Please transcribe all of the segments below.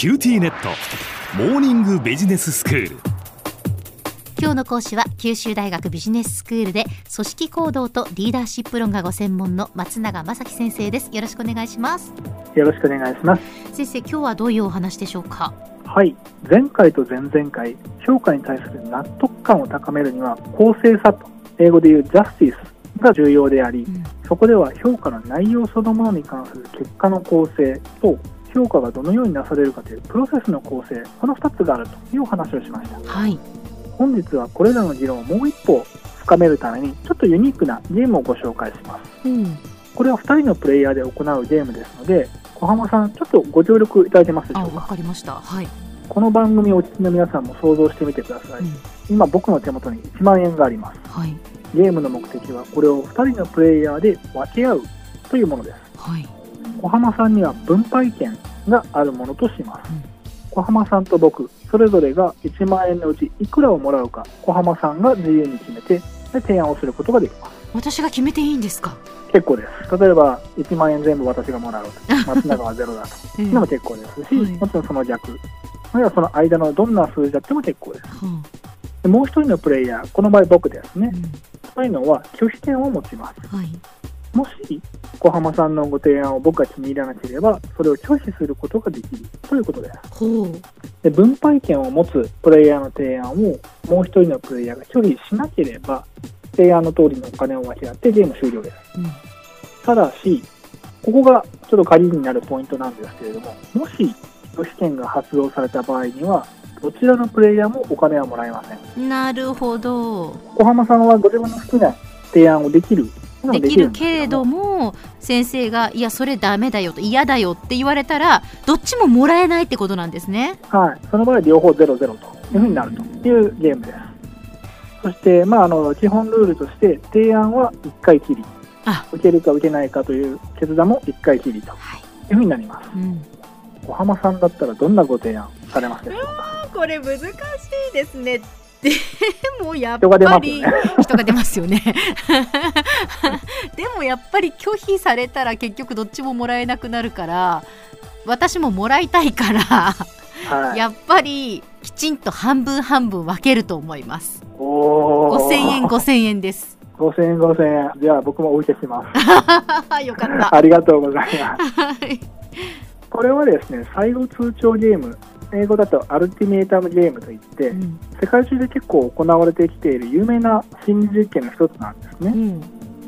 QTnet。モーニングビジネススクール。今日の講師は九州大学ビジネススクールで組織行動とリーダーシップ論がご専門の松永正樹先生です。よろしくお願いします。よろしくお願いします。先生今日はどういうお話でしょうか？はい。前回と前々回評価に対する納得感を高めるには公正さと英語で言う justice が重要であり、うん、そこでは評価の内容そのものに関する結果の公正と評価がどのようになされるかというプロセスの構成この2つがあるというお話をしました、はい、本日はこれらの議論をもう一歩深めるためにちょっとユニークなゲームをご紹介します、うん、これは2人のプレイヤーで行うゲームですので小浜さんちょっとご協力いただけますでしょうか？わかりました、はい、この番組をお聞きの皆さんも想像してみてください、うん、今僕の手元に1万円があります、はい、ゲームの目的はこれを2人のプレイヤーで分け合うというものです、はい。小浜さんには分配権があるものとします、うん、小浜さんと僕それぞれが1万円のうちいくらをもらうか小浜さんが自由に決めてで提案をすることができます。私が決めていいんですか？結構です。例えば1万円全部私がもらう 松永はゼロだと。いうのも結構ですし、はい、もちろんその逆。あるいはその間のどんな数字だっても結構です、でもう一人のプレイヤーこの場合僕ですね、うん、そういうのは拒否権を持ちます、はいもし小浜さんのご提案を僕が気に入らなければそれを拒否することができる。ということですで分配権を持つプレイヤーの提案をもう一人のプレイヤーが拒否しなければ提案の通りのお金を分け合ってゲーム終了です、うん、ただしここがちょっと鍵になるポイントなんですけれどももし拒否権が発動された場合にはどちらのプレイヤーもお金はもらえません。なるほど。小浜さんはご自分の好きな提案をできるできるけれども先生がいやそれダメだよと嫌だよって言われたらどっちももらえないってことなんですね。はい。その場合両方ゼロゼロというふうになるというゲームです。そしてまああの基本ルールとして提案は1回きり。受けるか受けないかという決断も1回きりというふうになります、はい。うん、小浜さんだったらどんなご提案されますでしょうか？これ難しいですねでもやっぱり人が出ますよね。でもやっぱり拒否されたら結局どっちももらえなくなるから私ももらいたいからはい、やっぱりきちんと半分半分分けると思います。5000円5000円です。5000円5000円。じゃあ僕もお受けします。よかった。ありがとうございます、はい、これはですね最後通帳ゲーム英語だとアルティメータムゲームといって、うん、世界中で結構行われてきている有名な心理実験の一つなんですね、うん、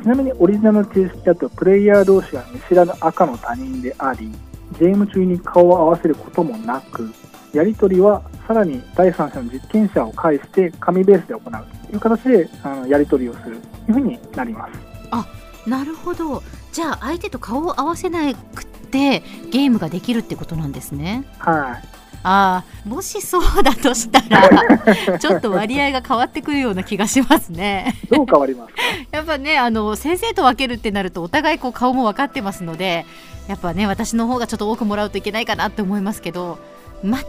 ちなみにオリジナルの形式だとプレイヤー同士が見知らぬ赤の他人でありゲーム中に顔を合わせることもなくやり取りはさらに第三者の実験者を介して紙ベースで行うという形であのやり取りをするというふうになります。あなるほど。じゃあ相手と顔を合わせなくてゲームができるってことなんですね。はいああもしそうだとしたらちょっと割合が変わってくるような気がしますね。どう変わりますか やっぱねあの先生と分けるってなるとお互いこう顔も分かってますのでやっぱね私の方がちょっと多くもらうといけないかなって思いますけど全く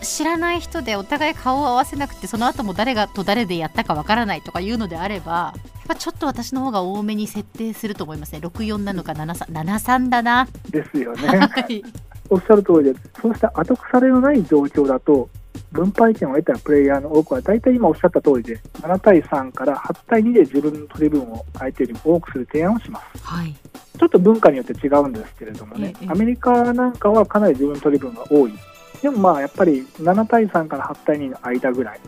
知らない人でお互い顔を合わせなくてその後も誰がと誰でやったかわからないとかいうのであればやっぱちょっと私の方が多めに設定すると思いますね64なのか73だな。ですよね。はいおっしゃる通りで、そうした後腐れのない状況だと、分配権を得たプレイヤーの多くは、大体今おっしゃった通りで、7対3から8対2で自分の取り分を相手よりも多くする提案をします。はい、ちょっと文化によって違うんですけれどもね、アメリカなんかはかなり自分の取り分が多い。でもまあやっぱり7対3から8対2の間ぐらい。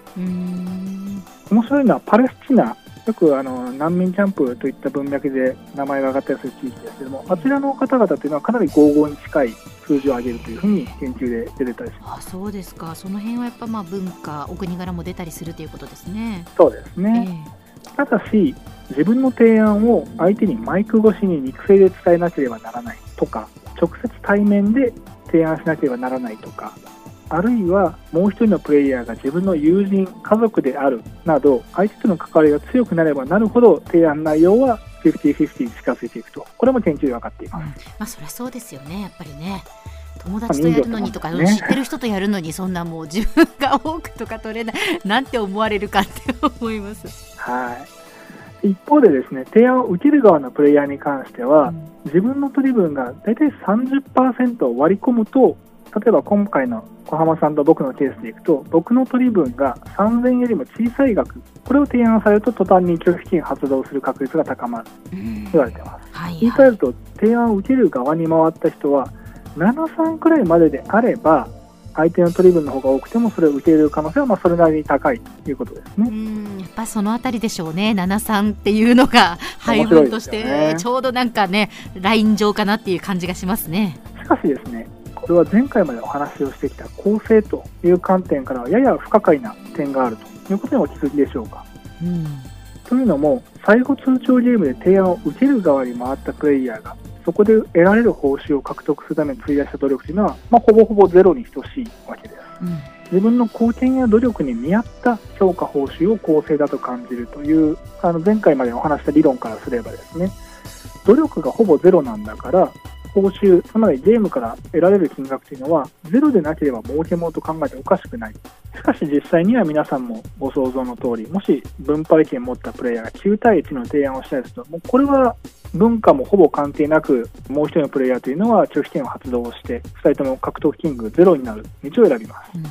面白いのはパレスチナよくあの難民キャンプといった文脈で名前が挙がったりする地域ですけども、あちらの方々というのはかなり55に近い数字を上げるというふうに研究で出てたりします。あそうですか、その辺はやっぱまあ文化、お国柄も出たりするということですね。そうですね、えー、ただし、自分の提案を相手にマイク越しに肉声で伝えなければならないとか、直接対面で提案しなければならないとか、あるいはもう一人のプレイヤーが自分の友人、家族であるなど相手との関わりが強くなればなるほど提案内容は50-50に近づいていくと。これも研究で分かっています、うん、まあ、そりゃそうですよねやっぱりね。友達とやるのにとか、ね、知ってる人とやるのにそんなもう 自分が多くとか取れないなんて思われるかって思います。はい。一方でですね提案を受ける側のプレイヤーに関しては、うん、自分の取り分が大体30%を割り込むと例えば今回の小浜さんと僕のケースでいくと僕の取り分が3000円よりも小さい額これを提案されると途端に拒否金発動する確率が高まる。と言われてます、はいはい、言い換えると提案を受ける側に回った人は73くらいまでであれば相手の取り分の方が多くてもそれを受け入れる可能性はまあそれなりに高いということですね。うん。やっぱそのあたりでしょうね、73っていうのが配分として、ちょうどなんかね、ライン上かなっていう感じがしますね。しかしですね、これは前回までお話をしてきた構成という観点からはやや不可解な点があるということにお気づきでしょうか。うんというのも、最後通帳ゲームで提案を受ける側に回ったプレイヤーがそこで得られる報酬を獲得するために費やした努力というのは、まあ、ほぼほぼゼロに等しいわけです、うん、自分の貢献や努力に見合った評価報酬を公正だと感じるというあの前回までお話した理論からすればですね努力がほぼゼロなんだから報酬、つまりゲームから得られる金額というのは、ゼロでなければ儲けものと考えておかしくない。しかし実際には皆さんもご想像の通り、もし分配権を持ったプレイヤーが9対1の提案をしたりすると、もうこれは文化もほぼ関係なく、もう1人のプレイヤーというのは拒否権を発動して、2人とも獲得金額ゼロになる道を選びます。うん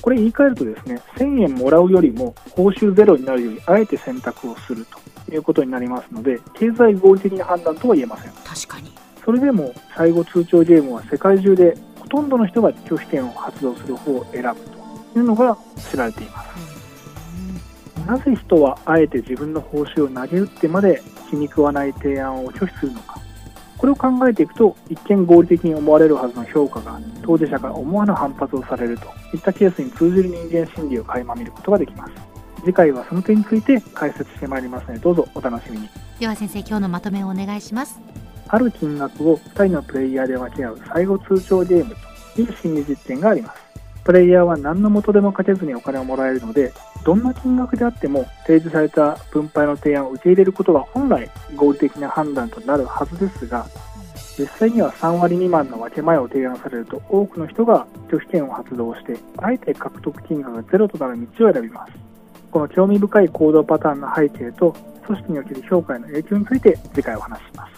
これ言い換えるとですね、1000円もらうよりも報酬ゼロになるようにあえて選択をするということになりますので、経済合理的な判断とは言えません。確かに。それでも最後通帳ゲームは世界中でほとんどの人が拒否権を発動する方を選ぶというのが知られています。なぜ人はあえて自分の報酬を投げ打ってまで気に食わない提案を拒否するのか。これを考えていくと一見合理的に思われるはずの評価が当事者から思わぬ反発をされるといったケースに通じる人間心理を垣間見ることができます次回はその点について解説してまいりますのでどうぞお楽しみにでは先生今日のまとめをお願いしますある金額を2人のプレイヤーで分け合う最後通帳ゲームという心理実験があります。プレイヤーは何の元でもかけずにお金をもらえるので、どんな金額であっても提示された分配の提案を受け入れることが本来合理的な判断となるはずですが、実際には3割未満の分け前を提案されると多くの人が拒否権を発動して、あえて獲得金額がゼロとなる道を選びます。この興味深い行動パターンの背景と組織における評価への影響について次回お話しします。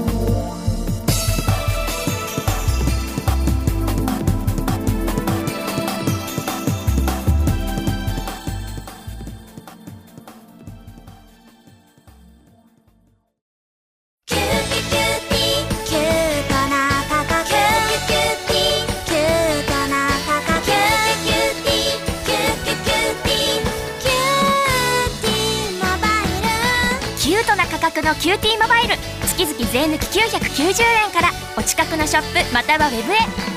のキューティーモバイル。月々税抜き990円から。お近くのショップまたはウェブへ。